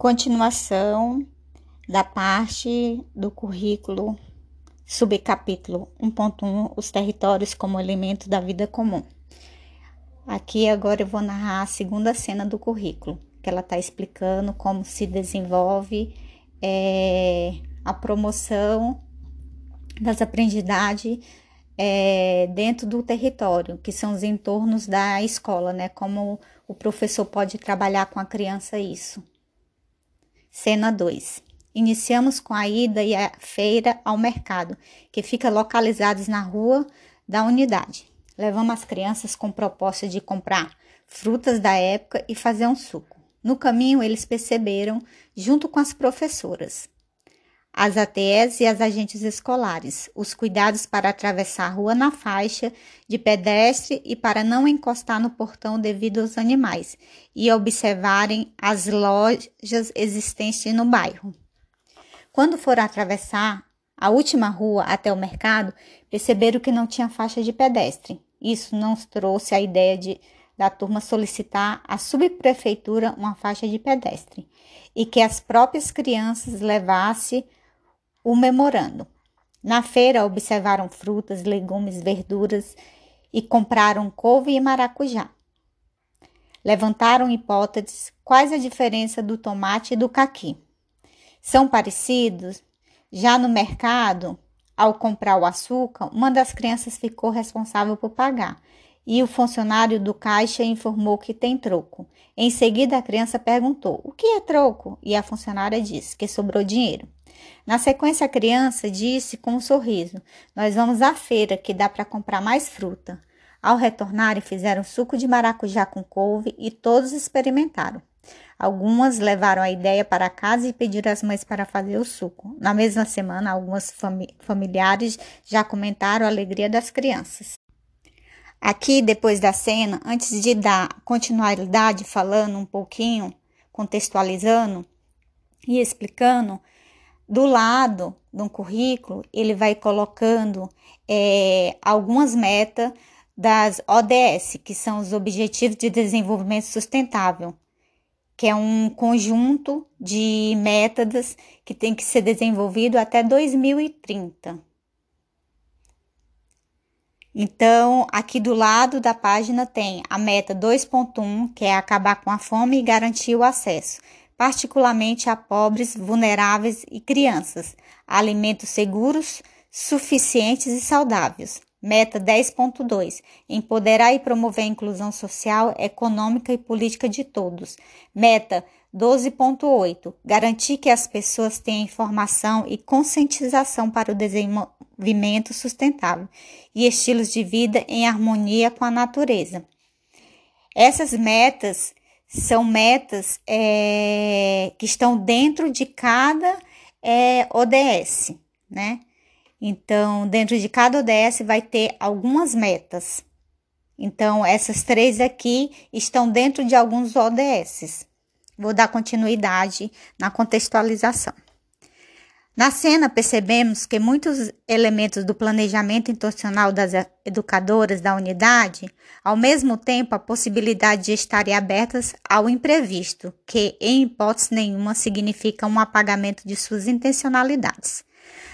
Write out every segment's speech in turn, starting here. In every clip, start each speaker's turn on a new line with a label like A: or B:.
A: Continuação da parte do currículo subcapítulo 1.1 Os territórios como elemento da vida comum. Aqui agora eu vou narrar a segunda cena do currículo, que ela está explicando como se desenvolve é, a promoção das aprendizagens é, dentro do território, que são os entornos da escola, né? Como o professor pode trabalhar com a criança isso. Cena 2. Iniciamos com a ida e a feira ao mercado, que fica localizados na rua da unidade. Levamos as crianças com proposta de comprar frutas da época e fazer um suco. No caminho, eles perceberam, junto com as professoras, as ATEs e as agentes escolares, os cuidados para atravessar a rua na faixa de pedestre e para não encostar no portão devido aos animais, e observarem as lojas existentes no bairro. Quando foram atravessar a última rua até o mercado, perceberam que não tinha faixa de pedestre. Isso não trouxe a ideia de da turma solicitar à subprefeitura uma faixa de pedestre e que as próprias crianças levassem o memorando. Na feira observaram frutas, legumes, verduras e compraram couve e maracujá. Levantaram hipóteses quais a diferença do tomate e do caqui. São parecidos? Já no mercado, ao comprar o açúcar, uma das crianças ficou responsável por pagar e o funcionário do caixa informou que tem troco. Em seguida, a criança perguntou: O que é troco? E a funcionária disse que sobrou dinheiro. Na sequência, a criança disse com um sorriso: Nós vamos à feira que dá para comprar mais fruta. Ao retornarem, fizeram suco de maracujá com couve e todos experimentaram. Algumas levaram a ideia para casa e pediram às mães para fazer o suco. Na mesma semana, algumas fami familiares já comentaram a alegria das crianças. Aqui, depois da cena, antes de dar continuidade falando um pouquinho, contextualizando e explicando, do lado de um currículo, ele vai colocando é, algumas metas das ODS, que são os Objetivos de Desenvolvimento Sustentável, que é um conjunto de métodos que tem que ser desenvolvido até 2030. Então, aqui do lado da página tem a meta 2.1, que é acabar com a fome e garantir o acesso particularmente a pobres, vulneráveis e crianças, alimentos seguros, suficientes e saudáveis. Meta 10.2: Empoderar e promover a inclusão social, econômica e política de todos. Meta 12.8: Garantir que as pessoas tenham informação e conscientização para o desenvolvimento sustentável e estilos de vida em harmonia com a natureza. Essas metas são metas é, que estão dentro de cada é, ODS, né? Então, dentro de cada ODS vai ter algumas metas. Então, essas três aqui estão dentro de alguns ODS. Vou dar continuidade na contextualização. Na cena, percebemos que muitos elementos do planejamento intencional das educadoras da unidade, ao mesmo tempo a possibilidade de estarem abertas ao imprevisto, que, em hipótese nenhuma, significa um apagamento de suas intencionalidades.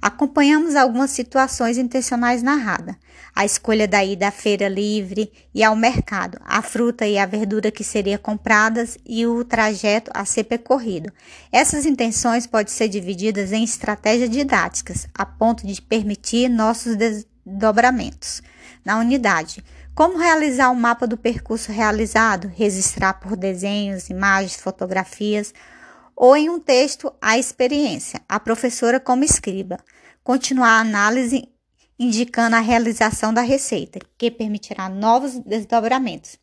A: Acompanhamos algumas situações intencionais narradas. A escolha da ida à feira livre e ao mercado, a fruta e a verdura que seriam compradas e o trajeto a ser percorrido. Essas intenções podem ser divididas em estratégias didáticas, a ponto de permitir nossos desdobramentos na unidade. Como realizar o um mapa do percurso realizado, registrar por desenhos, imagens, fotografias ou em um texto a experiência, a professora como escriba. Continuar a análise indicando a realização da receita, que permitirá novos desdobramentos.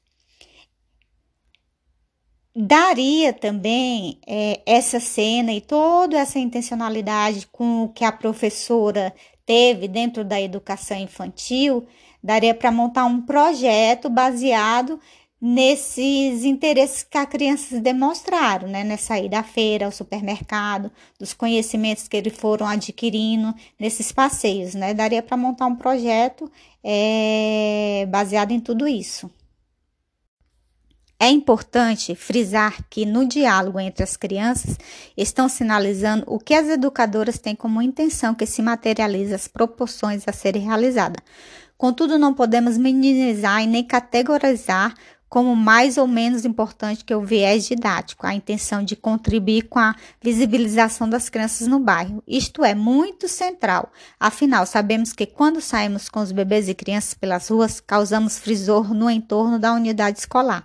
A: Daria também é, essa cena e toda essa intencionalidade com que a professora teve dentro da educação infantil, daria para montar um projeto baseado nesses interesses que as crianças demonstraram, né? Nessa ida à feira, ao supermercado, dos conhecimentos que eles foram adquirindo nesses passeios, né? Daria para montar um projeto é, baseado em tudo isso. É importante frisar que no diálogo entre as crianças estão sinalizando o que as educadoras têm como intenção que se materialize as proporções a serem realizadas. Contudo, não podemos minimizar e nem categorizar como mais ou menos importante que o viés didático, a intenção de contribuir com a visibilização das crianças no bairro. Isto é muito central. Afinal, sabemos que quando saímos com os bebês e crianças pelas ruas, causamos frisor no entorno da unidade escolar,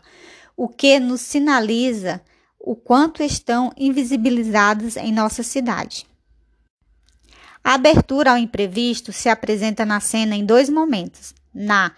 A: o que nos sinaliza o quanto estão invisibilizados em nossa cidade. A abertura ao imprevisto se apresenta na cena em dois momentos: na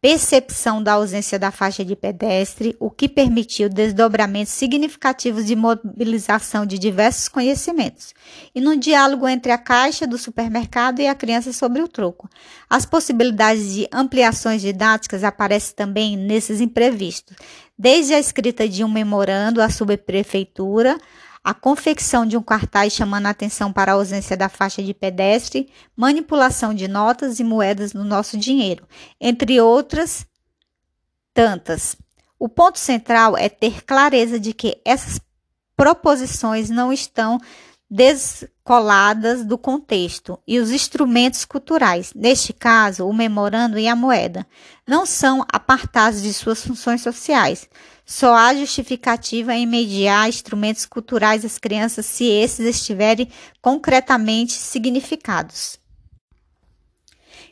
A: percepção da ausência da faixa de pedestre, o que permitiu desdobramentos significativos de mobilização de diversos conhecimentos, e no diálogo entre a caixa do supermercado e a criança sobre o troco. As possibilidades de ampliações didáticas aparecem também nesses imprevistos, desde a escrita de um memorando à subprefeitura, a confecção de um cartaz chamando a atenção para a ausência da faixa de pedestre, manipulação de notas e moedas no nosso dinheiro, entre outras tantas. O ponto central é ter clareza de que essas proposições não estão descoladas do contexto e os instrumentos culturais, neste caso, o memorando e a moeda, não são apartados de suas funções sociais, só há justificativa em mediar instrumentos culturais às crianças se esses estiverem concretamente significados.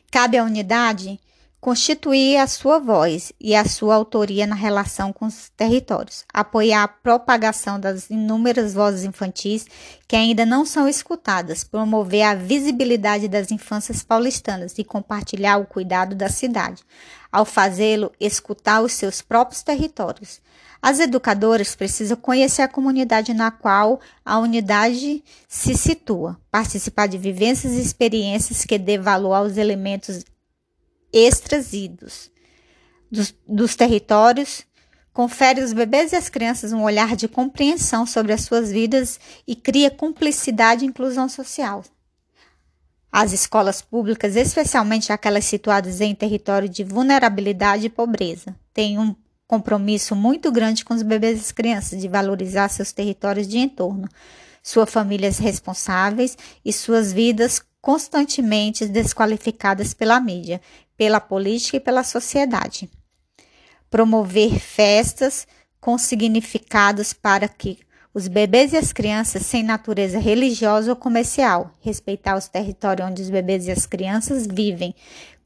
A: Cabe à unidade constituir a sua voz e a sua autoria na relação com os territórios, apoiar a propagação das inúmeras vozes infantis que ainda não são escutadas, promover a visibilidade das infâncias paulistanas e compartilhar o cuidado da cidade. Ao fazê-lo, escutar os seus próprios territórios. As educadoras precisam conhecer a comunidade na qual a unidade se situa, participar de vivências e experiências que dê valor aos elementos extraídos dos, dos territórios, confere aos bebês e às crianças um olhar de compreensão sobre as suas vidas e cria cumplicidade e inclusão social. As escolas públicas, especialmente aquelas situadas em território de vulnerabilidade e pobreza, têm um compromisso muito grande com os bebês e as crianças de valorizar seus territórios de entorno, suas famílias responsáveis e suas vidas constantemente desqualificadas pela mídia, pela política e pela sociedade. Promover festas com significados para que os bebês e as crianças sem natureza religiosa ou comercial, respeitar os territórios onde os bebês e as crianças vivem,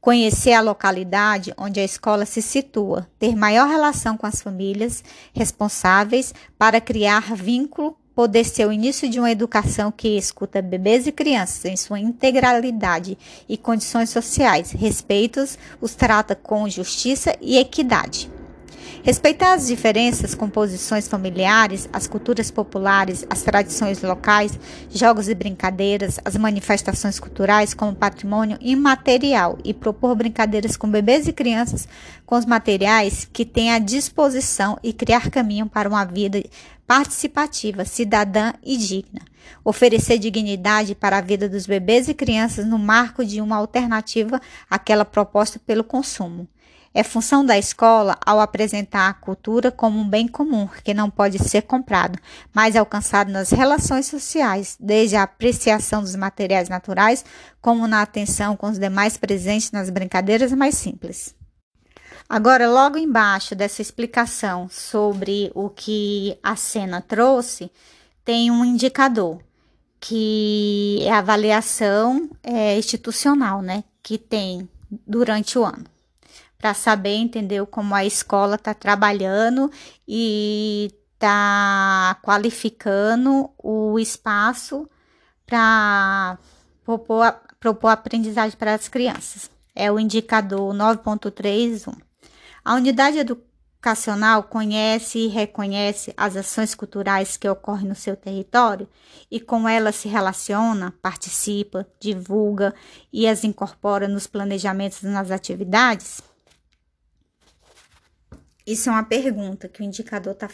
A: conhecer a localidade onde a escola se situa, ter maior relação com as famílias responsáveis para criar vínculo poder ser o início de uma educação que escuta bebês e crianças em sua integralidade e condições sociais, respeitos, os trata com justiça e equidade. Respeitar as diferenças, composições familiares, as culturas populares, as tradições locais, jogos e brincadeiras, as manifestações culturais como patrimônio imaterial e propor brincadeiras com bebês e crianças com os materiais que têm à disposição e criar caminho para uma vida participativa, cidadã e digna. Oferecer dignidade para a vida dos bebês e crianças no marco de uma alternativa àquela proposta pelo consumo. É função da escola, ao apresentar a cultura como um bem comum que não pode ser comprado, mas alcançado nas relações sociais, desde a apreciação dos materiais naturais, como na atenção com os demais presentes nas brincadeiras mais simples. Agora, logo embaixo dessa explicação sobre o que a cena trouxe, tem um indicador que é a avaliação é, institucional, né, que tem durante o ano, para saber, entendeu, como a escola está trabalhando e está qualificando o espaço para propor, propor aprendizagem para as crianças. É o indicador 9.31. A unidade educacional conhece e reconhece as ações culturais que ocorrem no seu território e com elas se relaciona, participa, divulga e as incorpora nos planejamentos nas atividades? Isso é uma pergunta que o indicador está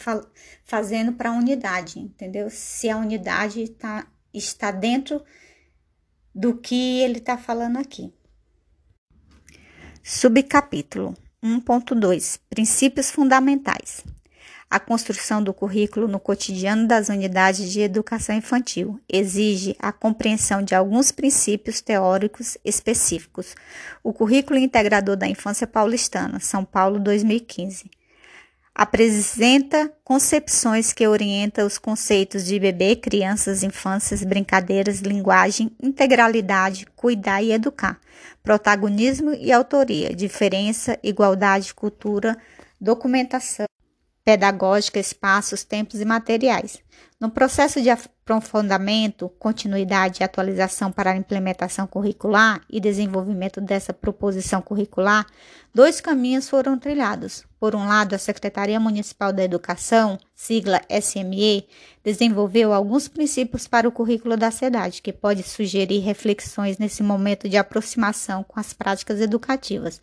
A: fazendo para a unidade, entendeu? Se a unidade tá, está dentro do que ele está falando aqui. Subcapítulo 1.2 Princípios fundamentais. A construção do currículo no cotidiano das unidades de educação infantil exige a compreensão de alguns princípios teóricos específicos. O Currículo Integrador da Infância Paulistana, São Paulo, 2015 apresenta concepções que orientam os conceitos de bebê, crianças, infâncias, brincadeiras, linguagem, integralidade, cuidar e educar, protagonismo e autoria, diferença, igualdade, cultura, documentação pedagógica, espaços, tempos e materiais. No processo de aprofundamento, continuidade e atualização para a implementação curricular e desenvolvimento dessa proposição curricular, dois caminhos foram trilhados. Por um lado, a Secretaria Municipal da Educação, sigla SME, desenvolveu alguns princípios para o currículo da cidade, que pode sugerir reflexões nesse momento de aproximação com as práticas educativas.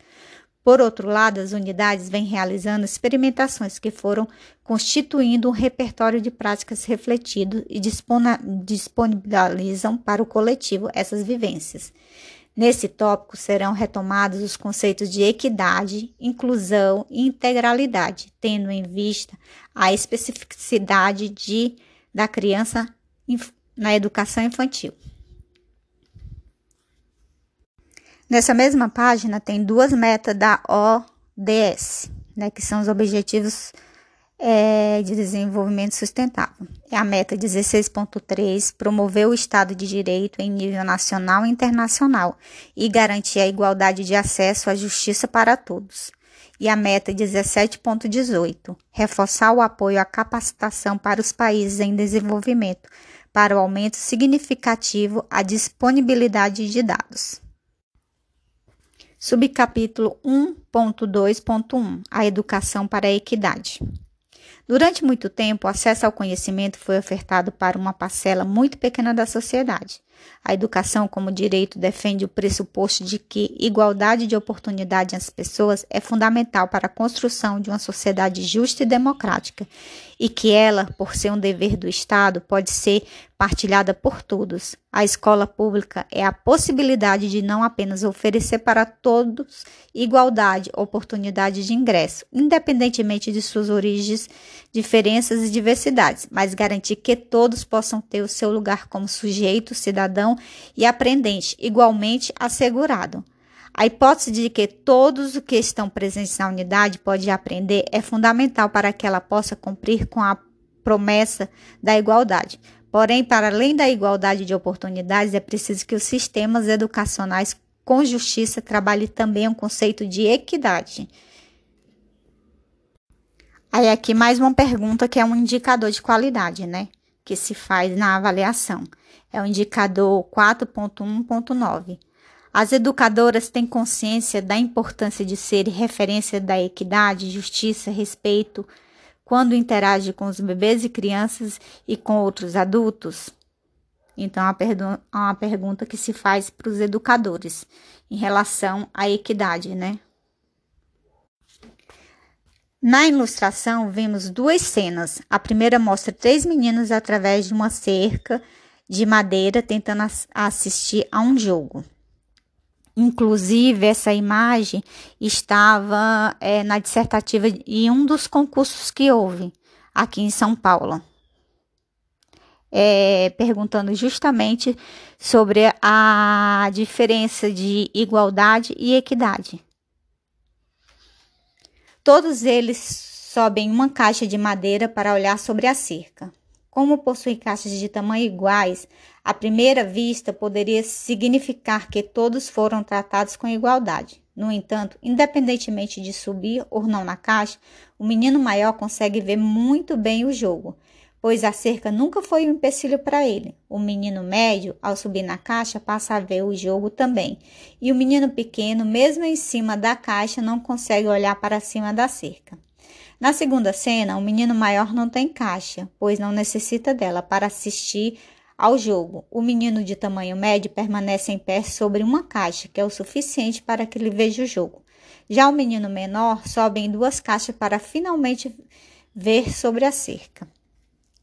A: Por outro lado, as unidades vêm realizando experimentações que foram constituindo um repertório de práticas refletido e disponibilizam para o coletivo essas vivências. Nesse tópico serão retomados os conceitos de equidade, inclusão e integralidade, tendo em vista a especificidade de, da criança na educação infantil. Nessa mesma página tem duas metas da ODS, né, que são os Objetivos é, de Desenvolvimento Sustentável. É a meta 16.3, promover o Estado de Direito em nível nacional e internacional e garantir a igualdade de acesso à justiça para todos. E a meta 17.18, reforçar o apoio à capacitação para os países em desenvolvimento, para o aumento significativo à disponibilidade de dados. Subcapítulo 1.2.1 A educação para a equidade. Durante muito tempo, o acesso ao conhecimento foi ofertado para uma parcela muito pequena da sociedade. A educação, como direito, defende o pressuposto de que igualdade de oportunidade às pessoas é fundamental para a construção de uma sociedade justa e democrática, e que ela, por ser um dever do Estado, pode ser partilhada por todos. A escola pública é a possibilidade de não apenas oferecer para todos igualdade, oportunidade de ingresso, independentemente de suas origens, diferenças e diversidades, mas garantir que todos possam ter o seu lugar como sujeito, cidadão e aprendente, igualmente assegurado. A hipótese de que todos os que estão presentes na unidade podem aprender é fundamental para que ela possa cumprir com a promessa da igualdade. Porém, para além da igualdade de oportunidades, é preciso que os sistemas educacionais com justiça trabalhem também o conceito de equidade. Aí aqui mais uma pergunta que é um indicador de qualidade, né? Que se faz na avaliação. É o indicador 4.1.9. As educadoras têm consciência da importância de ser referência da equidade, justiça, respeito quando interage com os bebês e crianças e com outros adultos? Então, é uma pergunta que se faz para os educadores em relação à equidade, né? Na ilustração, vemos duas cenas. A primeira mostra três meninos através de uma cerca de madeira tentando assistir a um jogo. Inclusive, essa imagem estava é, na dissertativa em um dos concursos que houve aqui em São Paulo. É, perguntando justamente sobre a diferença de igualdade e equidade. Todos eles sobem uma caixa de madeira para olhar sobre a cerca. Como possuem caixas de tamanho iguais, à primeira vista poderia significar que todos foram tratados com igualdade. No entanto, independentemente de subir ou não na caixa, o menino maior consegue ver muito bem o jogo, pois a cerca nunca foi um empecilho para ele. O menino médio, ao subir na caixa, passa a ver o jogo também. E o menino pequeno, mesmo em cima da caixa, não consegue olhar para cima da cerca. Na segunda cena, o menino maior não tem caixa, pois não necessita dela para assistir ao jogo. O menino de tamanho médio permanece em pé sobre uma caixa, que é o suficiente para que ele veja o jogo. Já o menino menor sobe em duas caixas para finalmente ver sobre a cerca.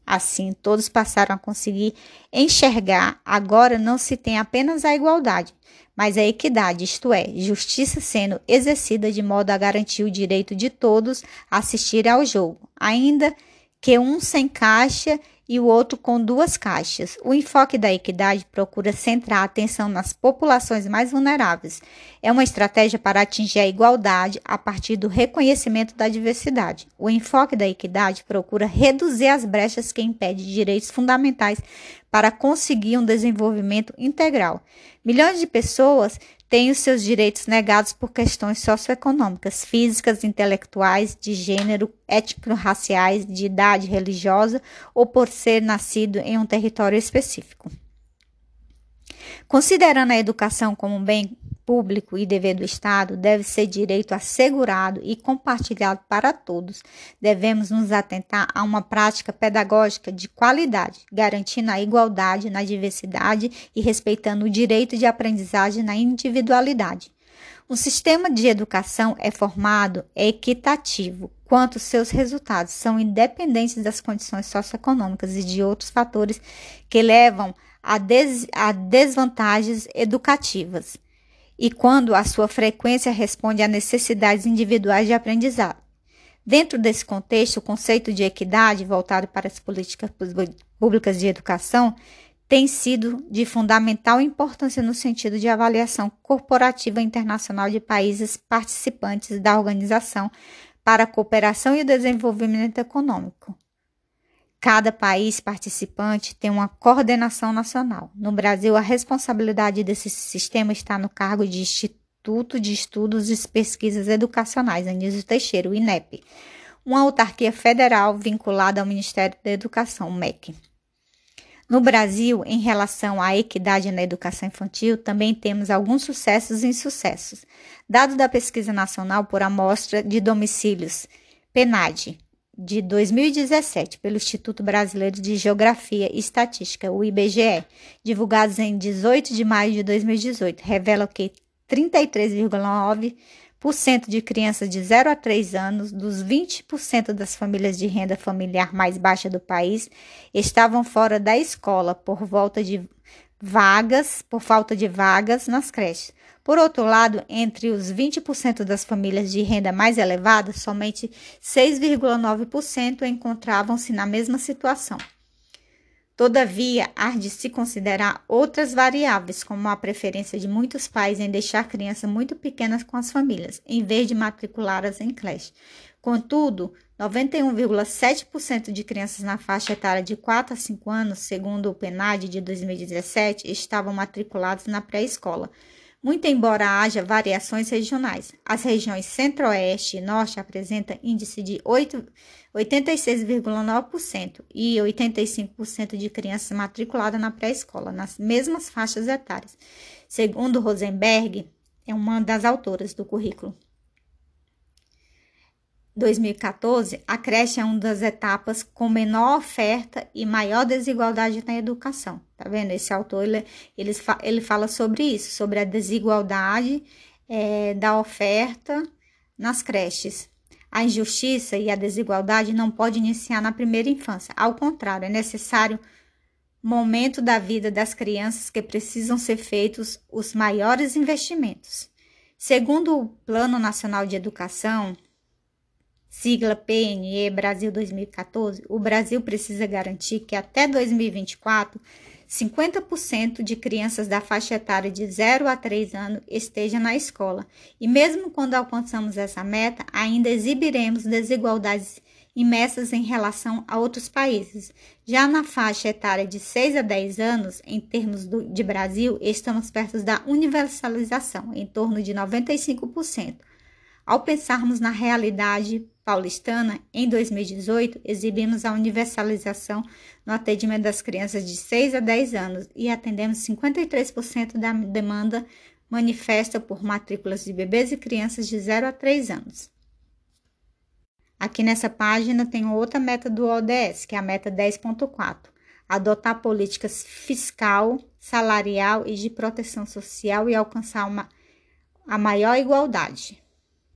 A: Assim, todos passaram a conseguir enxergar. Agora não se tem apenas a igualdade, mas a equidade, isto é, justiça sendo exercida de modo a garantir o direito de todos a assistir ao jogo, ainda que um sem caixa e o outro com duas caixas. O enfoque da equidade procura centrar a atenção nas populações mais vulneráveis. É uma estratégia para atingir a igualdade a partir do reconhecimento da diversidade. O enfoque da equidade procura reduzir as brechas que impedem direitos fundamentais para conseguir um desenvolvimento integral. Milhões de pessoas têm os seus direitos negados por questões socioeconômicas, físicas, intelectuais, de gênero, étnico-raciais, de idade religiosa ou por ser nascido em um território específico. Considerando a educação como um bem público e dever do Estado deve ser direito assegurado e compartilhado para todos. Devemos nos atentar a uma prática pedagógica de qualidade, garantindo a igualdade na diversidade e respeitando o direito de aprendizagem na individualidade. Um sistema de educação é formado, equitativo, quanto seus resultados são independentes das condições socioeconômicas e de outros fatores que levam a, des a desvantagens educativas e quando a sua frequência responde a necessidades individuais de aprendizado. Dentro desse contexto, o conceito de equidade voltado para as políticas públicas de educação tem sido de fundamental importância no sentido de avaliação corporativa internacional de países participantes da Organização para a Cooperação e o Desenvolvimento Econômico, Cada país participante tem uma coordenação nacional. No Brasil, a responsabilidade desse sistema está no cargo de Instituto de Estudos e Pesquisas Educacionais, Anísio Teixeira, o INEP, uma autarquia federal vinculada ao Ministério da Educação, MEC. No Brasil, em relação à equidade na educação infantil, também temos alguns sucessos e insucessos. Dado da pesquisa nacional por amostra de domicílios, PENAD, de 2017 pelo Instituto Brasileiro de Geografia e Estatística, o IBGE, divulgados em 18 de maio de 2018, revelam que 33,9% de crianças de 0 a 3 anos, dos 20% das famílias de renda familiar mais baixa do país, estavam fora da escola por volta de vagas, por falta de vagas nas creches. Por outro lado, entre os 20% das famílias de renda mais elevada, somente 6,9% encontravam-se na mesma situação. Todavia, há de se considerar outras variáveis, como a preferência de muitos pais em deixar crianças muito pequenas com as famílias, em vez de matriculá-las em creche. Contudo, 91,7% de crianças na faixa etária de 4 a 5 anos, segundo o PNAD de 2017, estavam matriculadas na pré-escola, muito embora haja variações regionais. As regiões Centro-Oeste e Norte apresentam índice de 86,9% e 85% de crianças matriculadas na pré-escola, nas mesmas faixas etárias. Segundo Rosenberg, é uma das autoras do currículo. 2014, a creche é uma das etapas com menor oferta e maior desigualdade na educação. Tá vendo? Esse autor ele, ele, ele fala sobre isso, sobre a desigualdade é, da oferta nas creches. A injustiça e a desigualdade não pode iniciar na primeira infância. Ao contrário, é necessário momento da vida das crianças que precisam ser feitos os maiores investimentos. Segundo o Plano Nacional de Educação, sigla PNE Brasil 2014, o Brasil precisa garantir que até 2024 50% de crianças da faixa etária de 0 a 3 anos estejam na escola. E mesmo quando alcançamos essa meta, ainda exibiremos desigualdades imensas em relação a outros países. Já na faixa etária de 6 a 10 anos, em termos do, de Brasil, estamos perto da universalização, em torno de 95%. Ao pensarmos na realidade paulistana, em 2018, exibimos a universalização no atendimento das crianças de 6 a 10 anos e atendemos 53% da demanda manifesta por matrículas de bebês e crianças de 0 a 3 anos. Aqui nessa página tem outra meta do ODS, que é a meta 10.4, adotar políticas fiscal, salarial e de proteção social e alcançar uma, a maior igualdade.